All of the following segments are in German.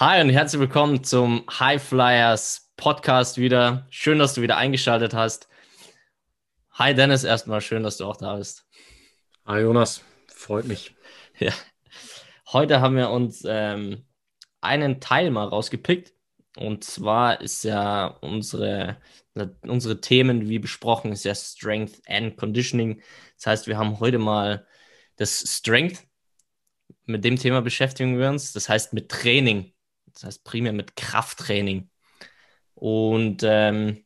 Hi und herzlich willkommen zum High Flyers Podcast wieder. Schön, dass du wieder eingeschaltet hast. Hi Dennis, erstmal schön, dass du auch da bist. Hi Jonas, freut mich. Ja. Heute haben wir uns ähm, einen Teil mal rausgepickt. Und zwar ist ja unsere, unsere Themen, wie besprochen, ist ja Strength and Conditioning. Das heißt, wir haben heute mal das Strength. Mit dem Thema beschäftigen wir uns. Das heißt, mit Training. Das heißt, primär mit Krafttraining. Und ähm,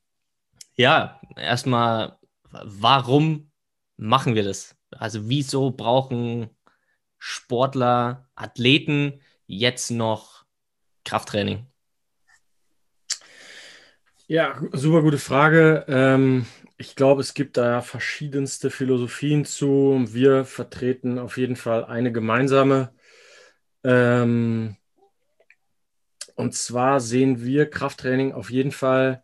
ja, erstmal, warum machen wir das? Also, wieso brauchen Sportler, Athleten jetzt noch Krafttraining? Ja, super gute Frage. Ähm, ich glaube, es gibt da verschiedenste Philosophien zu. Wir vertreten auf jeden Fall eine gemeinsame. Ähm, und zwar sehen wir Krafttraining auf jeden Fall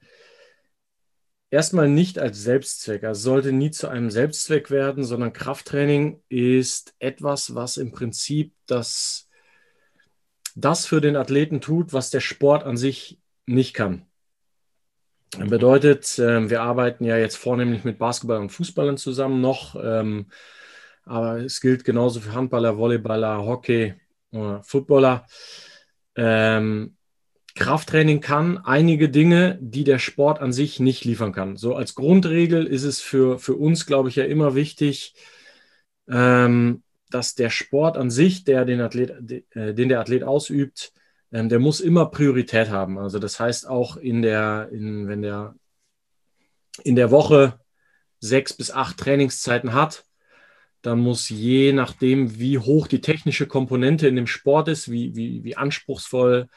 erstmal nicht als Selbstzweck. Also sollte nie zu einem Selbstzweck werden, sondern Krafttraining ist etwas, was im Prinzip das, das für den Athleten tut, was der Sport an sich nicht kann. Das bedeutet, äh, wir arbeiten ja jetzt vornehmlich mit Basketball und Fußballern zusammen noch, ähm, aber es gilt genauso für Handballer, Volleyballer, Hockey oder Footballer. Ähm, Krafttraining kann einige Dinge, die der Sport an sich nicht liefern kann. So als Grundregel ist es für, für uns, glaube ich, ja immer wichtig, ähm, dass der Sport an sich, der den, Athlet, äh, den der Athlet ausübt, ähm, der muss immer Priorität haben. Also das heißt auch in der, in, wenn der in der Woche sechs bis acht Trainingszeiten hat, dann muss je nachdem, wie hoch die technische Komponente in dem Sport ist, wie, wie, wie anspruchsvoll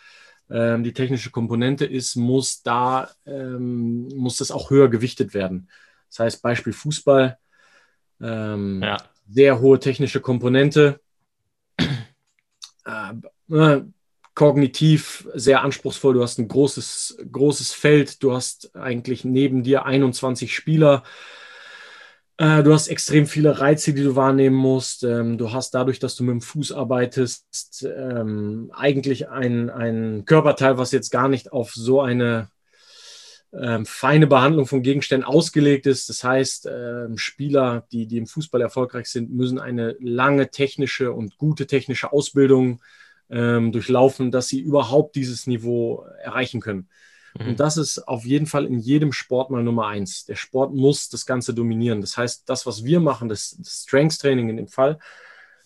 ähm, die technische Komponente ist, muss da ähm, muss das auch höher gewichtet werden. Das heißt, Beispiel Fußball, ähm, ja. sehr hohe technische Komponente, äh, äh, kognitiv sehr anspruchsvoll. Du hast ein großes, großes Feld, du hast eigentlich neben dir 21 Spieler äh, du hast extrem viele Reize, die du wahrnehmen musst. Ähm, du hast dadurch, dass du mit dem Fuß arbeitest, ähm, eigentlich ein, ein Körperteil, was jetzt gar nicht auf so eine ähm, feine Behandlung von Gegenständen ausgelegt ist. Das heißt, Spieler, die, die im Fußball erfolgreich sind, müssen eine lange technische und gute technische Ausbildung durchlaufen, dass sie überhaupt dieses Niveau erreichen können. Mhm. Und das ist auf jeden Fall in jedem Sport mal Nummer eins. Der Sport muss das Ganze dominieren. Das heißt, das, was wir machen, das, das Strength Training in dem Fall,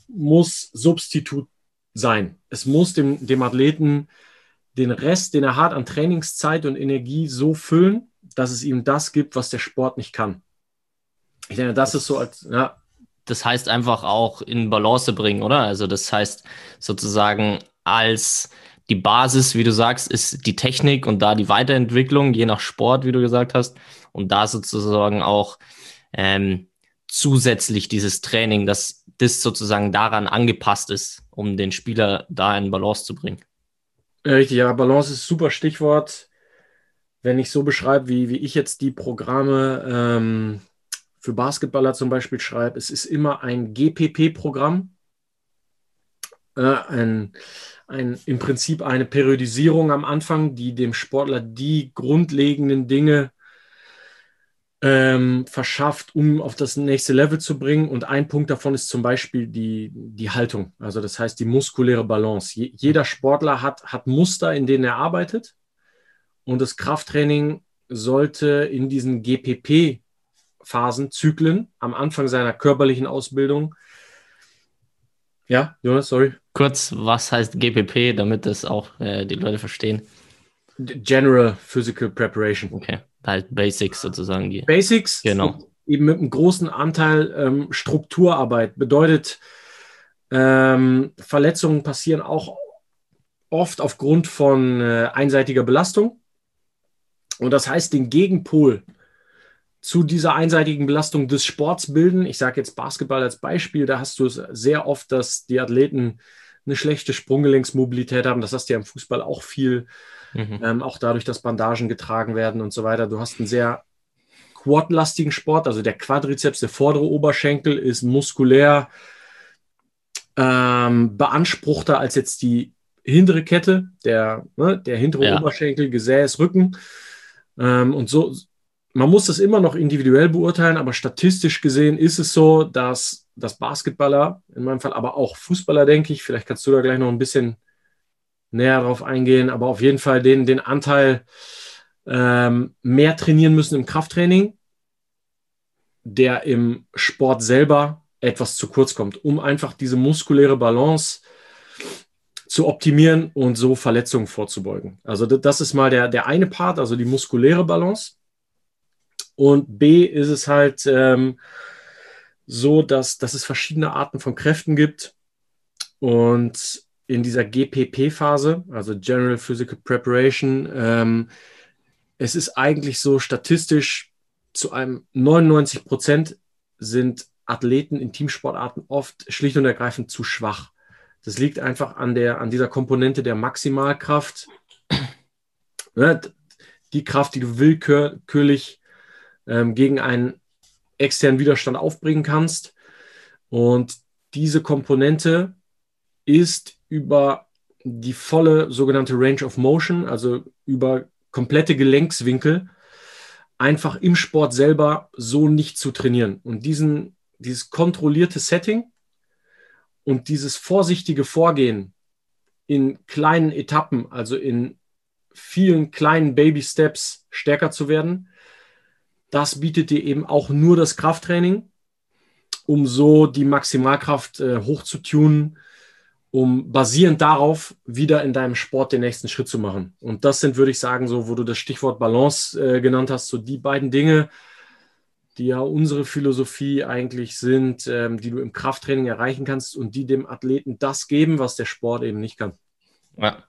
muss Substitut sein. Es muss dem, dem Athleten den Rest, den er hat an Trainingszeit und Energie so füllen, dass es ihm das gibt, was der Sport nicht kann. Ich denke, das ist so als, ja. Das heißt einfach auch in Balance bringen, oder? Also das heißt sozusagen als die Basis, wie du sagst, ist die Technik und da die Weiterentwicklung, je nach Sport, wie du gesagt hast. Und da sozusagen auch ähm, zusätzlich dieses Training, dass das sozusagen daran angepasst ist, um den Spieler da in Balance zu bringen. Richtig, ja, Balance ist super Stichwort. Wenn ich so beschreibe, wie, wie ich jetzt die Programme ähm, für Basketballer zum Beispiel schreibe, es ist immer ein GPP-Programm, äh, ein, ein, im Prinzip eine Periodisierung am Anfang, die dem Sportler die grundlegenden Dinge ähm, verschafft, um auf das nächste Level zu bringen. Und ein Punkt davon ist zum Beispiel die, die Haltung, also das heißt die muskuläre Balance. Je, jeder Sportler hat, hat Muster, in denen er arbeitet. Und das Krafttraining sollte in diesen GPP-Phasen, Zyklen, am Anfang seiner körperlichen Ausbildung, ja, Jonas, sorry. Kurz, was heißt GPP, damit das auch äh, die Leute verstehen? General Physical Preparation. Okay, halt Basics sozusagen. Die. Basics, genau. Eben mit einem großen Anteil ähm, Strukturarbeit. Bedeutet, ähm, Verletzungen passieren auch oft aufgrund von äh, einseitiger Belastung. Und das heißt, den Gegenpol zu dieser einseitigen Belastung des Sports bilden. Ich sage jetzt Basketball als Beispiel, da hast du es sehr oft, dass die Athleten eine schlechte Sprunggelenksmobilität haben. Das hast du ja im Fußball auch viel, mhm. ähm, auch dadurch, dass Bandagen getragen werden und so weiter. Du hast einen sehr quadlastigen Sport, also der Quadrizeps, der vordere Oberschenkel ist muskulär ähm, beanspruchter als jetzt die hintere Kette, der, ne, der hintere ja. Oberschenkel, Gesäß, Rücken. Ähm, und so, man muss das immer noch individuell beurteilen, aber statistisch gesehen ist es so, dass das Basketballer, in meinem Fall aber auch Fußballer, denke ich, vielleicht kannst du da gleich noch ein bisschen näher drauf eingehen, aber auf jeden Fall den, den Anteil ähm, mehr trainieren müssen im Krafttraining, der im Sport selber etwas zu kurz kommt, um einfach diese muskuläre Balance zu optimieren und so Verletzungen vorzubeugen. Also das ist mal der, der eine Part, also die muskuläre Balance. Und B ist es halt ähm, so, dass, dass es verschiedene Arten von Kräften gibt. Und in dieser GPP-Phase, also General Physical Preparation, ähm, es ist eigentlich so statistisch zu einem 99 Prozent sind Athleten in Teamsportarten oft schlicht und ergreifend zu schwach. Das liegt einfach an, der, an dieser Komponente der Maximalkraft. Ne, die Kraft, die du willkürlich ähm, gegen einen externen Widerstand aufbringen kannst. Und diese Komponente ist über die volle sogenannte Range of Motion, also über komplette Gelenkswinkel, einfach im Sport selber so nicht zu trainieren. Und diesen, dieses kontrollierte Setting und dieses vorsichtige Vorgehen in kleinen Etappen, also in vielen kleinen Baby Steps stärker zu werden, das bietet dir eben auch nur das Krafttraining, um so die Maximalkraft äh, hochzutunen, um basierend darauf wieder in deinem Sport den nächsten Schritt zu machen. Und das sind, würde ich sagen, so, wo du das Stichwort Balance äh, genannt hast, so die beiden Dinge, die ja unsere Philosophie eigentlich sind, ähm, die du im Krafttraining erreichen kannst und die dem Athleten das geben, was der Sport eben nicht kann. Ja,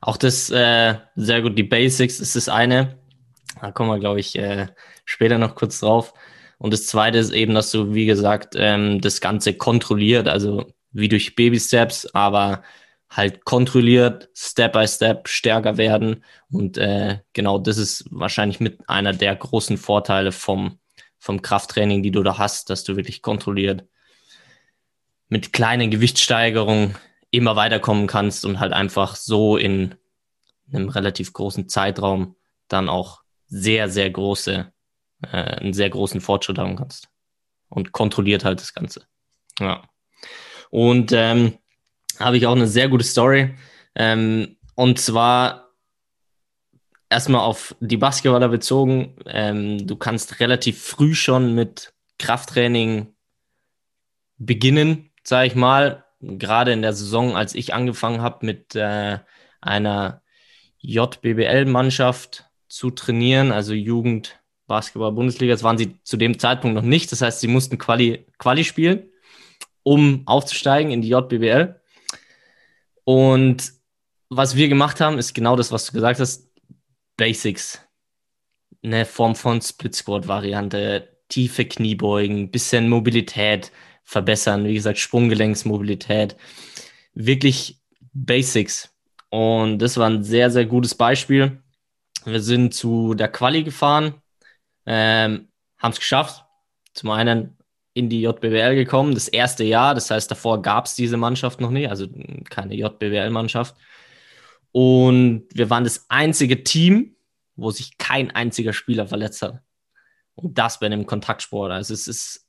auch das äh, sehr gut. Die Basics ist das eine. Da kommen wir, glaube ich, äh, später noch kurz drauf. Und das zweite ist eben, dass du, wie gesagt, ähm, das Ganze kontrolliert, also wie durch Baby Steps, aber halt kontrolliert, Step by Step stärker werden. Und äh, genau das ist wahrscheinlich mit einer der großen Vorteile vom, vom Krafttraining, die du da hast, dass du wirklich kontrolliert mit kleinen Gewichtssteigerungen immer weiterkommen kannst und halt einfach so in einem relativ großen Zeitraum dann auch sehr, sehr große, äh, einen sehr großen Fortschritt haben kannst. Und kontrolliert halt das Ganze. Ja. Und ähm, habe ich auch eine sehr gute Story. Ähm, und zwar erstmal auf die Basketballer bezogen. Ähm, du kannst relativ früh schon mit Krafttraining beginnen, sage ich mal. Gerade in der Saison, als ich angefangen habe mit äh, einer JBBL-Mannschaft zu trainieren, also Jugend Basketball Bundesliga, das waren sie zu dem Zeitpunkt noch nicht. Das heißt, sie mussten Quali, Quali spielen um aufzusteigen in die JBWL. Und was wir gemacht haben, ist genau das, was du gesagt hast: Basics. Eine Form von Split Squat Variante, tiefe Kniebeugen, bisschen Mobilität verbessern, wie gesagt, Sprunggelenksmobilität. Wirklich Basics. Und das war ein sehr, sehr gutes Beispiel. Wir sind zu der Quali gefahren, ähm, haben es geschafft. Zum einen in die JBWL gekommen, das erste Jahr. Das heißt, davor gab es diese Mannschaft noch nicht, also keine JBWL-Mannschaft. Und wir waren das einzige Team, wo sich kein einziger Spieler verletzt hat. Und das bei einem Kontaktsport. Also es ist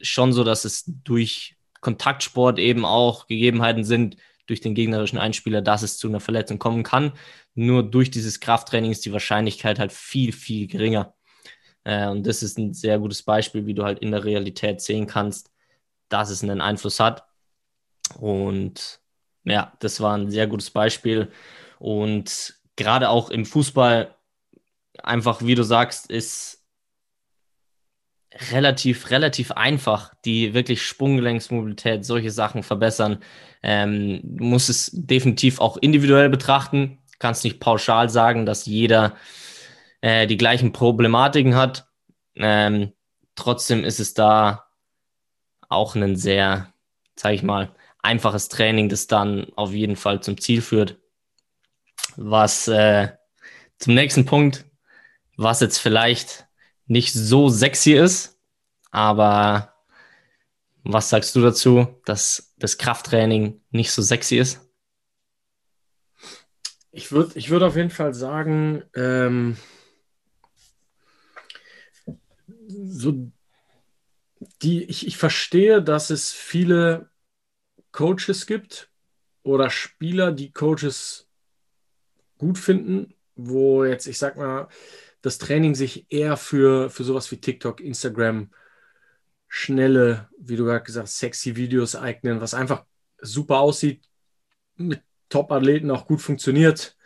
schon so, dass es durch Kontaktsport eben auch Gegebenheiten sind, durch den gegnerischen Einspieler, dass es zu einer Verletzung kommen kann. Nur durch dieses Krafttraining ist die Wahrscheinlichkeit halt viel, viel geringer. Äh, und das ist ein sehr gutes Beispiel, wie du halt in der Realität sehen kannst, dass es einen Einfluss hat. Und ja, das war ein sehr gutes Beispiel. Und gerade auch im Fußball, einfach wie du sagst, ist relativ, relativ einfach, die wirklich Sprunggelenksmobilität, solche Sachen verbessern. Ähm, du musst es definitiv auch individuell betrachten. Kannst nicht pauschal sagen, dass jeder äh, die gleichen Problematiken hat. Ähm, trotzdem ist es da auch ein sehr, sage ich mal, einfaches Training, das dann auf jeden Fall zum Ziel führt. Was äh, zum nächsten Punkt, was jetzt vielleicht nicht so sexy ist, aber was sagst du dazu, dass das Krafttraining nicht so sexy ist? Ich würde ich würd auf jeden Fall sagen, ähm, so die, ich, ich verstehe, dass es viele Coaches gibt oder Spieler, die Coaches gut finden, wo jetzt, ich sag mal, das Training sich eher für, für sowas wie TikTok, Instagram, schnelle, wie du gerade gesagt hast, sexy Videos eignen, was einfach super aussieht, mit Top-Athleten auch gut funktioniert.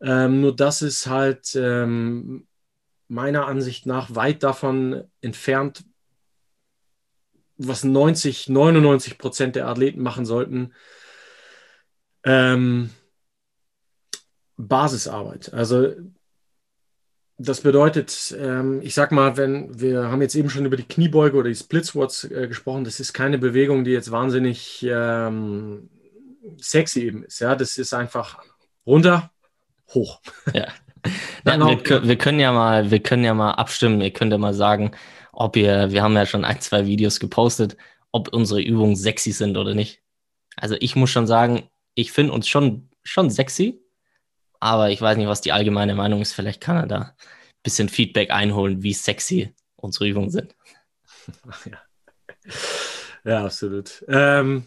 Ähm, nur das ist halt ähm, meiner Ansicht nach weit davon entfernt, was 90, 99 Prozent der Athleten machen sollten. Ähm, Basisarbeit. Also das bedeutet, ähm, ich sag mal, wenn wir haben jetzt eben schon über die Kniebeuge oder die Split Squats äh, gesprochen, das ist keine Bewegung, die jetzt wahnsinnig ähm, sexy eben ist. Ja, das ist einfach runter, hoch. Ja. ja wir, wir, können ja mal, wir können ja mal abstimmen. Ihr könnt ja mal sagen, ob ihr, wir haben ja schon ein, zwei Videos gepostet, ob unsere Übungen sexy sind oder nicht. Also ich muss schon sagen, ich finde uns schon, schon sexy, aber ich weiß nicht, was die allgemeine Meinung ist. Vielleicht kann er da ein bisschen Feedback einholen, wie sexy unsere Übungen sind. Ja, ja absolut. Ähm,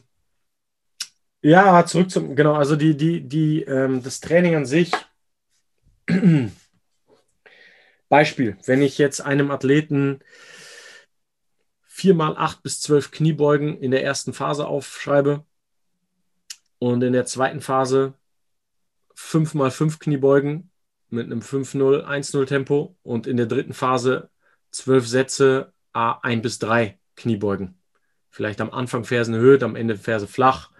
ja, zurück zum, genau, also die, die, die, ähm, das Training an sich. Beispiel, wenn ich jetzt einem Athleten viermal acht bis zwölf Kniebeugen in der ersten Phase aufschreibe und in der zweiten Phase 5 mal 5 Kniebeugen mit einem 5-0, 1-0 Tempo und in der dritten Phase 12 Sätze A1 bis 3 Kniebeugen. Vielleicht am Anfang Fersen erhöht, am Ende Ferse flach.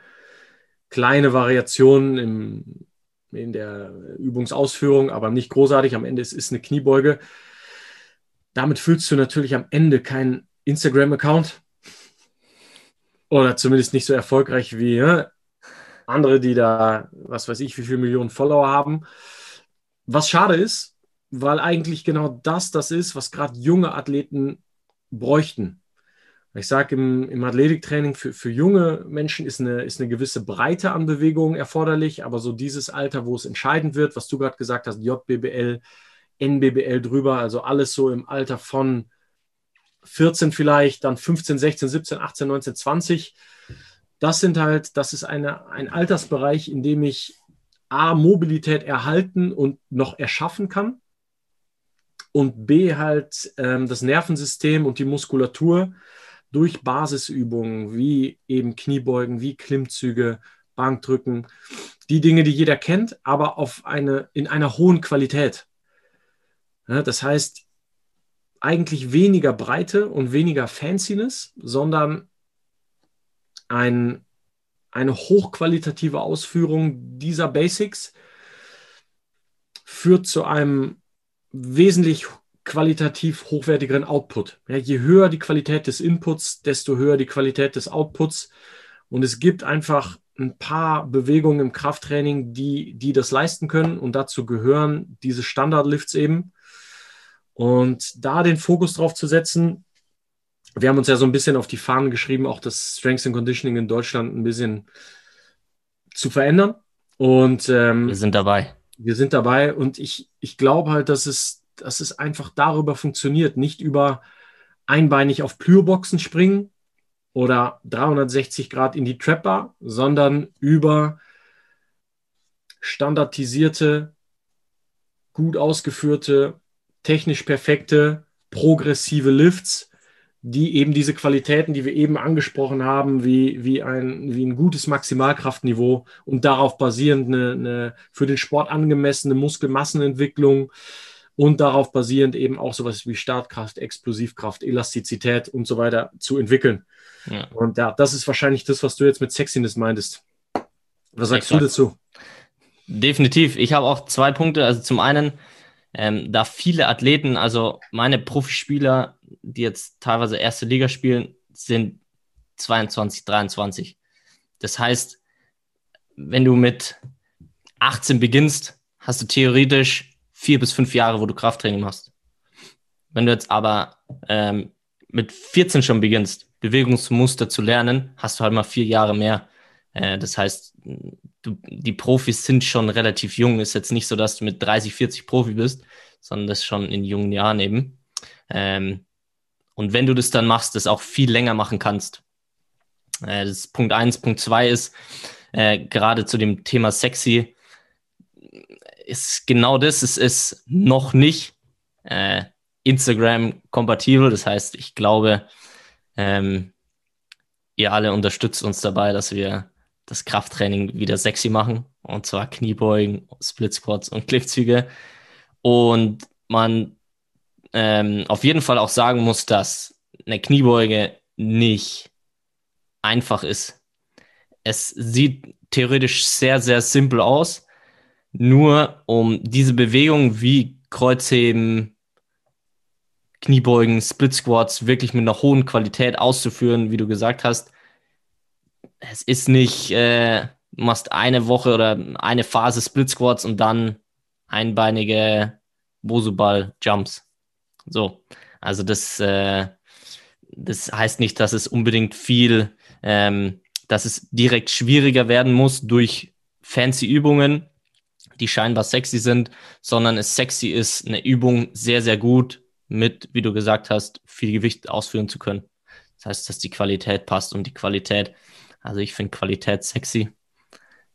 Kleine Variationen im, in der Übungsausführung, aber nicht großartig. Am Ende ist es eine Kniebeuge. Damit füllst du natürlich am Ende keinen Instagram-Account. Oder zumindest nicht so erfolgreich wie ja, andere, die da, was weiß ich, wie viele Millionen Follower haben. Was schade ist, weil eigentlich genau das das ist, was gerade junge Athleten bräuchten. Ich sage, im, im Athletiktraining für, für junge Menschen ist eine, ist eine gewisse Breite an Bewegungen erforderlich, aber so dieses Alter, wo es entscheidend wird, was du gerade gesagt hast, JBBL, NBBL drüber, also alles so im Alter von 14 vielleicht, dann 15, 16, 17, 18, 19, 20 das sind halt, das ist eine, ein Altersbereich, in dem ich A, Mobilität erhalten und noch erschaffen kann und B, halt ähm, das Nervensystem und die Muskulatur durch Basisübungen wie eben Kniebeugen, wie Klimmzüge, Bankdrücken, die Dinge, die jeder kennt, aber auf eine, in einer hohen Qualität. Ja, das heißt, eigentlich weniger Breite und weniger Fanciness, sondern ein, eine hochqualitative Ausführung dieser Basics führt zu einem wesentlich qualitativ hochwertigeren Output. Ja, je höher die Qualität des Inputs, desto höher die Qualität des Outputs. Und es gibt einfach ein paar Bewegungen im Krafttraining, die, die das leisten können. Und dazu gehören diese Standardlifts eben. Und da den Fokus drauf zu setzen, wir haben uns ja so ein bisschen auf die Fahnen geschrieben, auch das Strength and Conditioning in Deutschland ein bisschen zu verändern. Und ähm, wir sind dabei. Wir sind dabei und ich, ich glaube halt, dass es, dass es einfach darüber funktioniert, nicht über einbeinig auf Plürboxen springen oder 360 Grad in die Trapper, sondern über standardisierte, gut ausgeführte, technisch perfekte, progressive Lifts, die eben diese Qualitäten, die wir eben angesprochen haben, wie, wie, ein, wie ein gutes Maximalkraftniveau und darauf basierend eine, eine für den Sport angemessene Muskelmassenentwicklung und darauf basierend eben auch sowas wie Startkraft, Explosivkraft, Elastizität und so weiter zu entwickeln. Ja. Und ja, das ist wahrscheinlich das, was du jetzt mit Sexiness meintest. Was sagst Exakt. du dazu? Definitiv. Ich habe auch zwei Punkte. Also zum einen, ähm, da viele Athleten, also meine Profispieler, die jetzt teilweise erste Liga spielen, sind 22, 23. Das heißt, wenn du mit 18 beginnst, hast du theoretisch vier bis fünf Jahre, wo du Krafttraining machst. Wenn du jetzt aber ähm, mit 14 schon beginnst, Bewegungsmuster zu lernen, hast du halt mal vier Jahre mehr. Äh, das heißt, du, die Profis sind schon relativ jung. Ist jetzt nicht so, dass du mit 30, 40 Profi bist, sondern das schon in jungen Jahren eben. Ähm, und wenn du das dann machst, das auch viel länger machen kannst. Äh, das ist Punkt eins. Punkt zwei ist, äh, gerade zu dem Thema sexy, ist genau das, es ist noch nicht äh, Instagram-kompatibel. Das heißt, ich glaube, ähm, ihr alle unterstützt uns dabei, dass wir das Krafttraining wieder sexy machen. Und zwar Kniebeugen, Split Squats und Klimmzüge. Und man ähm, auf jeden Fall auch sagen muss, dass eine Kniebeuge nicht einfach ist. Es sieht theoretisch sehr, sehr simpel aus. Nur um diese Bewegung wie Kreuzheben, Kniebeugen, Split Squats wirklich mit einer hohen Qualität auszuführen, wie du gesagt hast. Es ist nicht, äh, du machst eine Woche oder eine Phase Split Squats und dann einbeinige Bosuball Jumps. So, also das, äh, das heißt nicht, dass es unbedingt viel, ähm, dass es direkt schwieriger werden muss durch fancy Übungen, die scheinbar sexy sind, sondern es sexy ist, eine Übung sehr, sehr gut mit, wie du gesagt hast, viel Gewicht ausführen zu können. Das heißt, dass die Qualität passt und die Qualität, also ich finde Qualität sexy.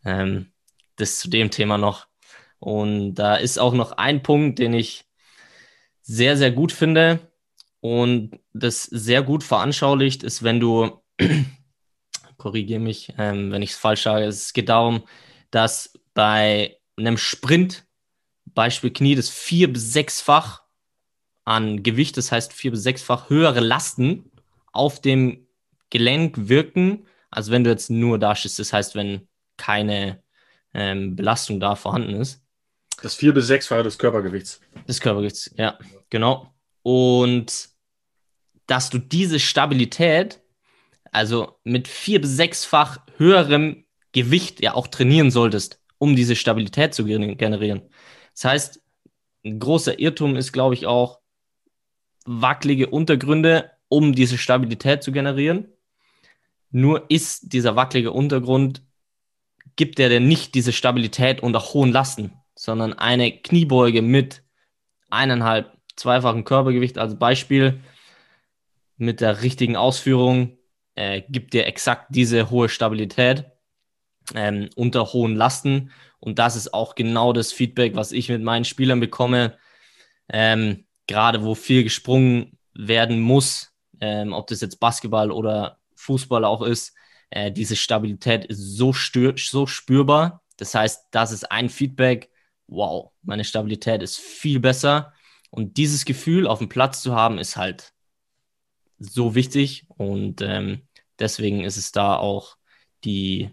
Ähm, das zu dem Thema noch. Und da ist auch noch ein Punkt, den ich sehr, sehr gut finde und das sehr gut veranschaulicht ist, wenn du, korrigiere mich, ähm, wenn ich es falsch sage, es geht darum, dass bei einem Sprint, Beispiel Knie, das vier- bis sechsfach an Gewicht, das heißt vier- bis sechsfach höhere Lasten auf dem Gelenk wirken, als wenn du jetzt nur da stehst. Das heißt, wenn keine ähm, Belastung da vorhanden ist. Das vier- bis sechsfache des Körpergewichts. Des Körpergewichts, ja, genau. Und dass du diese Stabilität, also mit vier- bis sechsfach höherem Gewicht ja auch trainieren solltest, um diese Stabilität zu generieren. Das heißt, ein großer Irrtum ist, glaube ich, auch, wackelige Untergründe, um diese Stabilität zu generieren. Nur ist dieser wackelige Untergrund, gibt er dir nicht diese Stabilität unter hohen Lasten, sondern eine Kniebeuge mit eineinhalb, zweifachen Körpergewicht als Beispiel mit der richtigen Ausführung äh, gibt dir exakt diese hohe Stabilität ähm, unter hohen Lasten. Und das ist auch genau das Feedback, was ich mit meinen Spielern bekomme. Ähm, gerade wo viel gesprungen werden muss, ähm, ob das jetzt Basketball oder Fußball auch ist, äh, diese Stabilität ist so, so spürbar. Das heißt, das ist ein Feedback, wow, meine Stabilität ist viel besser. Und dieses Gefühl auf dem Platz zu haben, ist halt so wichtig. Und ähm, deswegen ist es da auch die,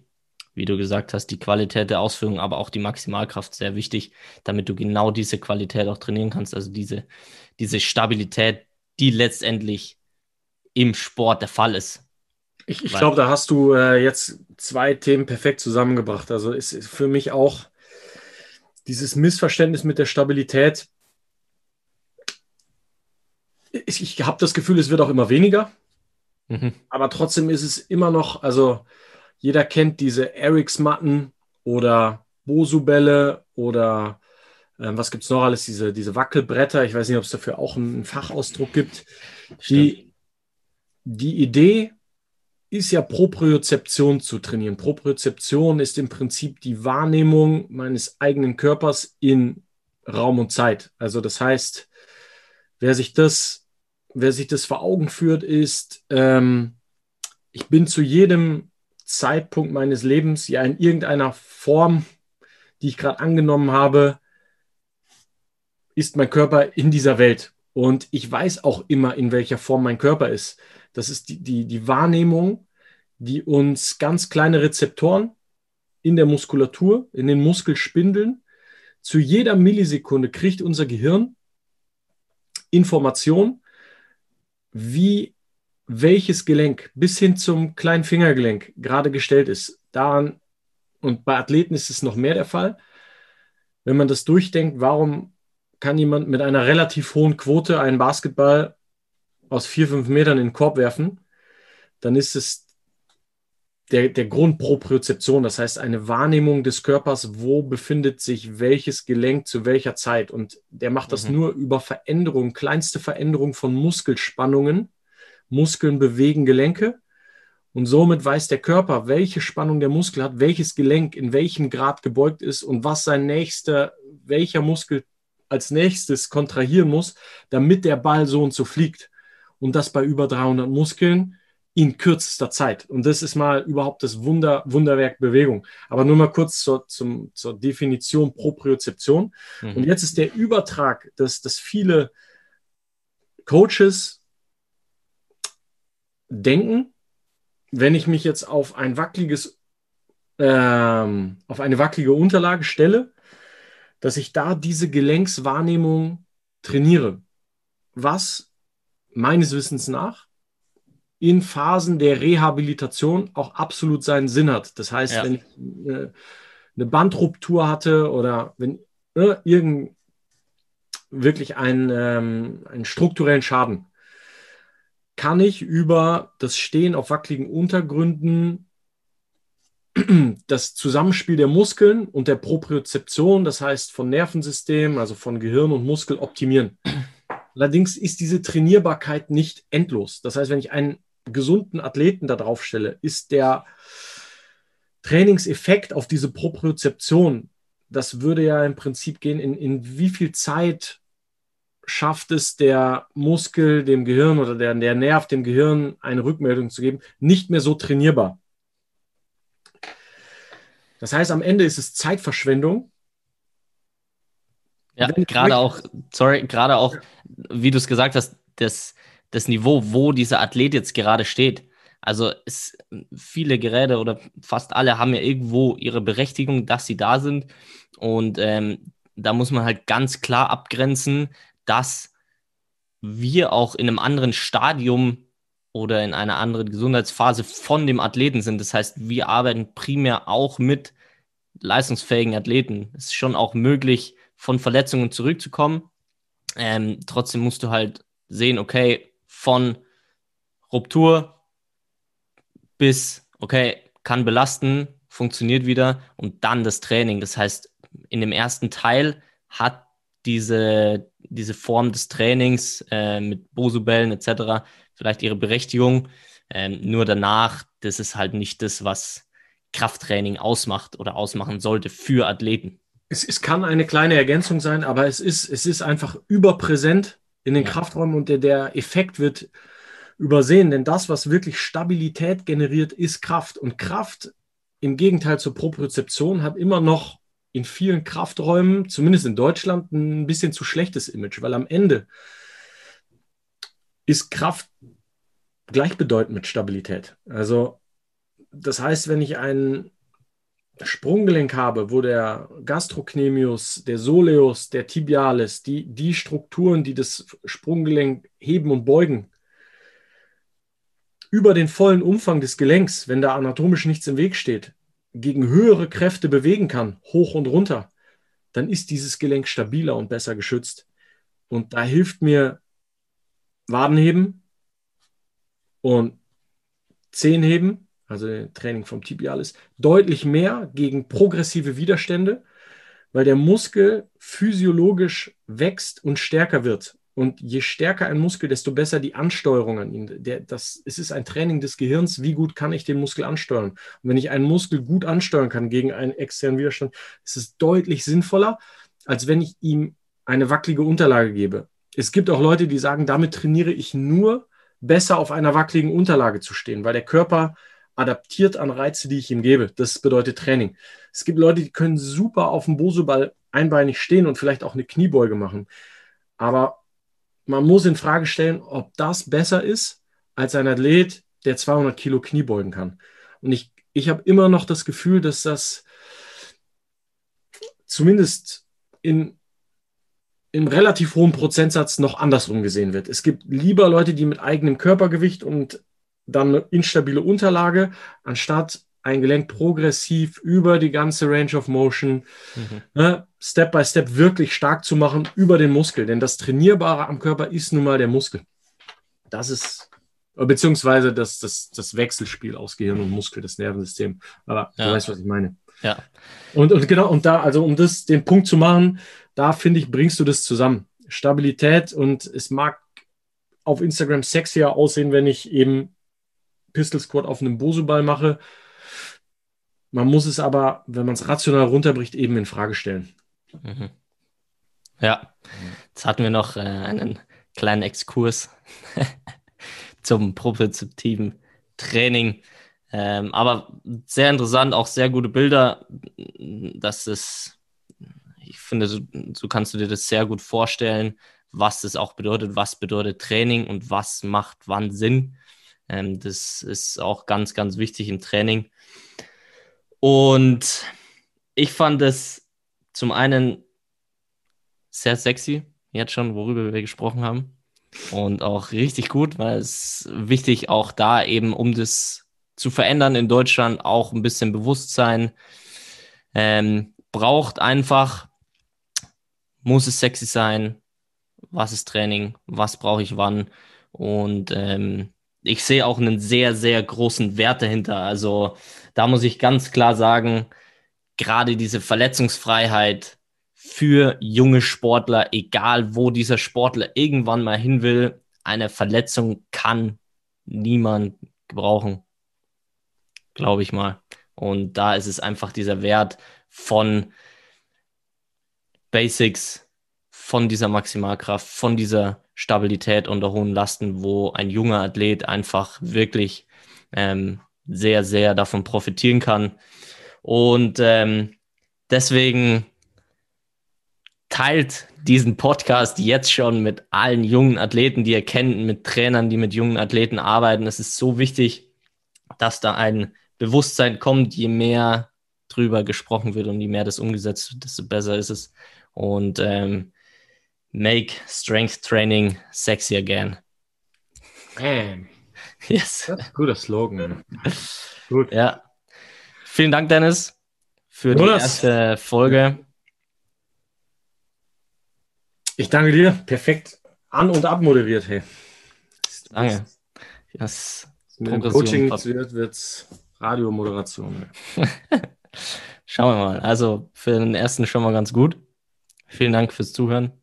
wie du gesagt hast, die Qualität der Ausführung, aber auch die Maximalkraft sehr wichtig, damit du genau diese Qualität auch trainieren kannst. Also diese, diese Stabilität, die letztendlich im Sport der Fall ist. Ich, ich glaube, da hast du äh, jetzt zwei Themen perfekt zusammengebracht. Also ist für mich auch dieses Missverständnis mit der Stabilität. Ich, ich habe das Gefühl, es wird auch immer weniger. Mhm. Aber trotzdem ist es immer noch, also jeder kennt diese Erics-Matten oder Bosu-Bälle oder ähm, was gibt es noch alles, diese, diese Wackelbretter. Ich weiß nicht, ob es dafür auch einen Fachausdruck gibt. Die, die Idee ist ja Propriozeption zu trainieren. Propriozeption ist im Prinzip die Wahrnehmung meines eigenen Körpers in Raum und Zeit. Also das heißt, wer sich das, wer sich das vor Augen führt, ist, ähm, ich bin zu jedem Zeitpunkt meines Lebens ja in irgendeiner Form, die ich gerade angenommen habe, ist mein Körper in dieser Welt. Und ich weiß auch immer, in welcher Form mein Körper ist. Das ist die, die, die Wahrnehmung, die uns ganz kleine Rezeptoren in der Muskulatur, in den Muskelspindeln, zu jeder Millisekunde kriegt unser Gehirn Information, wie welches Gelenk bis hin zum kleinen Fingergelenk gerade gestellt ist. Daran, und bei Athleten ist es noch mehr der Fall, wenn man das durchdenkt, warum kann jemand mit einer relativ hohen Quote einen Basketball aus vier, fünf Metern in den Korb werfen, dann ist es der, der Grundpropriozeption, das heißt eine Wahrnehmung des Körpers, wo befindet sich welches Gelenk zu welcher Zeit. Und der macht das mhm. nur über Veränderungen, kleinste Veränderungen von Muskelspannungen. Muskeln bewegen Gelenke. Und somit weiß der Körper, welche Spannung der Muskel hat, welches Gelenk in welchem Grad gebeugt ist und was sein nächster, welcher Muskel als nächstes kontrahieren muss, damit der Ball so und so fliegt. Und das bei über 300 Muskeln in kürzester Zeit. Und das ist mal überhaupt das Wunder, Wunderwerk Bewegung. Aber nur mal kurz zur, zum, zur Definition Propriozeption. Mhm. Und jetzt ist der Übertrag, dass, dass viele Coaches denken, wenn ich mich jetzt auf ein wackeliges, ähm, auf eine wackelige Unterlage stelle, dass ich da diese Gelenkswahrnehmung trainiere. Was meines Wissens nach in Phasen der Rehabilitation auch absolut seinen Sinn hat. Das heißt, ja. wenn ich eine, eine Bandruptur hatte oder wenn äh, irgend wirklich einen, ähm, einen strukturellen Schaden, kann ich über das Stehen auf wackeligen Untergründen das Zusammenspiel der Muskeln und der Propriozeption, das heißt von Nervensystem, also von Gehirn und Muskel, optimieren. Allerdings ist diese Trainierbarkeit nicht endlos. Das heißt, wenn ich einen gesunden Athleten da drauf stelle, ist der Trainingseffekt auf diese Propriozeption, das würde ja im Prinzip gehen, in, in wie viel Zeit schafft es der Muskel dem Gehirn oder der, der Nerv dem Gehirn eine Rückmeldung zu geben, nicht mehr so trainierbar. Das heißt, am Ende ist es Zeitverschwendung. Ja, gerade auch, sorry, gerade auch, wie du es gesagt hast, das das Niveau, wo dieser Athlet jetzt gerade steht. Also es, viele Geräte oder fast alle haben ja irgendwo ihre Berechtigung, dass sie da sind. Und ähm, da muss man halt ganz klar abgrenzen, dass wir auch in einem anderen Stadium oder in einer anderen Gesundheitsphase von dem Athleten sind. Das heißt, wir arbeiten primär auch mit leistungsfähigen Athleten. Es ist schon auch möglich, von Verletzungen zurückzukommen. Ähm, trotzdem musst du halt sehen, okay, von Ruptur bis, okay, kann belasten, funktioniert wieder und dann das Training. Das heißt, in dem ersten Teil hat diese, diese Form des Trainings äh, mit Bosubellen etc. vielleicht ihre Berechtigung. Ähm, nur danach, das ist halt nicht das, was Krafttraining ausmacht oder ausmachen sollte für Athleten. Es, es kann eine kleine Ergänzung sein, aber es ist, es ist einfach überpräsent in den ja. Krafträumen und der, der Effekt wird übersehen, denn das, was wirklich Stabilität generiert, ist Kraft. Und Kraft im Gegenteil zur Propriozeption hat immer noch in vielen Krafträumen, zumindest in Deutschland, ein bisschen zu schlechtes Image, weil am Ende ist Kraft gleichbedeutend mit Stabilität. Also das heißt, wenn ich einen Sprunggelenk habe, wo der Gastrocnemius, der Soleus, der Tibialis, die, die Strukturen, die das Sprunggelenk heben und beugen, über den vollen Umfang des Gelenks, wenn da anatomisch nichts im Weg steht, gegen höhere Kräfte bewegen kann, hoch und runter, dann ist dieses Gelenk stabiler und besser geschützt. Und da hilft mir Wadenheben und Zehenheben also Training vom Tibialis, deutlich mehr gegen progressive Widerstände, weil der Muskel physiologisch wächst und stärker wird. Und je stärker ein Muskel, desto besser die Ansteuerung an ihn. Der, das, es ist ein Training des Gehirns, wie gut kann ich den Muskel ansteuern. Und wenn ich einen Muskel gut ansteuern kann gegen einen externen Widerstand, ist es deutlich sinnvoller, als wenn ich ihm eine wackelige Unterlage gebe. Es gibt auch Leute, die sagen, damit trainiere ich nur besser auf einer wackeligen Unterlage zu stehen, weil der Körper adaptiert an Reize, die ich ihm gebe. Das bedeutet Training. Es gibt Leute, die können super auf dem Bosoball einbeinig stehen und vielleicht auch eine Kniebeuge machen. Aber man muss in Frage stellen, ob das besser ist als ein Athlet, der 200 Kilo Kniebeugen kann. Und ich, ich habe immer noch das Gefühl, dass das zumindest in, im relativ hohen Prozentsatz noch andersrum gesehen wird. Es gibt lieber Leute, die mit eigenem Körpergewicht und dann eine instabile Unterlage, anstatt ein Gelenk progressiv über die ganze Range of Motion, mhm. ne, Step by Step wirklich stark zu machen über den Muskel. Denn das Trainierbare am Körper ist nun mal der Muskel. Das ist beziehungsweise das, das, das Wechselspiel aus Gehirn und Muskel, das Nervensystem. Aber ja. du weißt, was ich meine. Ja. Und, und genau, und da, also um das, den Punkt zu machen, da finde ich, bringst du das zusammen. Stabilität und es mag auf Instagram sexier aussehen, wenn ich eben Pistol Squat auf einem Bosu-Ball mache. Man muss es aber, wenn man es rational runterbricht, eben in Frage stellen. Mhm. Ja, jetzt hatten wir noch äh, einen kleinen Exkurs zum propriozeptiven Training. Ähm, aber sehr interessant, auch sehr gute Bilder. Das ist, ich finde, so, so kannst du dir das sehr gut vorstellen, was das auch bedeutet, was bedeutet Training und was macht wann Sinn. Ähm, das ist auch ganz, ganz wichtig im Training. Und ich fand es zum einen sehr sexy, jetzt schon, worüber wir gesprochen haben. Und auch richtig gut, weil es wichtig auch da eben, um das zu verändern in Deutschland, auch ein bisschen Bewusstsein ähm, braucht einfach, muss es sexy sein, was ist Training, was brauche ich wann und ähm, ich sehe auch einen sehr, sehr großen Wert dahinter. Also da muss ich ganz klar sagen, gerade diese Verletzungsfreiheit für junge Sportler, egal wo dieser Sportler irgendwann mal hin will, eine Verletzung kann niemand gebrauchen, glaube ich mal. Und da ist es einfach dieser Wert von Basics, von dieser Maximalkraft, von dieser Stabilität unter hohen Lasten, wo ein junger Athlet einfach wirklich ähm, sehr, sehr davon profitieren kann. Und ähm, deswegen teilt diesen Podcast jetzt schon mit allen jungen Athleten, die ihr kennt, mit Trainern, die mit jungen Athleten arbeiten. Es ist so wichtig, dass da ein Bewusstsein kommt, je mehr drüber gesprochen wird und je mehr das umgesetzt wird, desto besser ist es. Und ähm, make strength training sexy again. Man. Yes. Guter Slogan. Gut. Ja. Vielen Dank, Dennis, für die erste Folge. Ich danke dir. Perfekt an- und abmoderiert, hey. Danke. Mit dem Coaching wird, wird's Radiomoderation. Schauen wir mal. Also für den ersten schon mal ganz gut. Vielen Dank fürs Zuhören.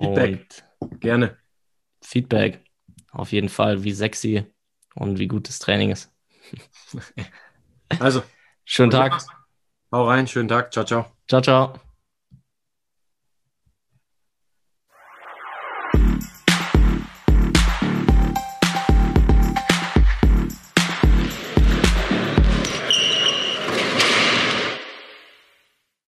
Feedback. Und Gerne. Feedback. Auf jeden Fall, wie sexy und wie gut das Training ist. Also. Schönen Tag. Hau rein, schönen Tag. Ciao, ciao. Ciao, ciao.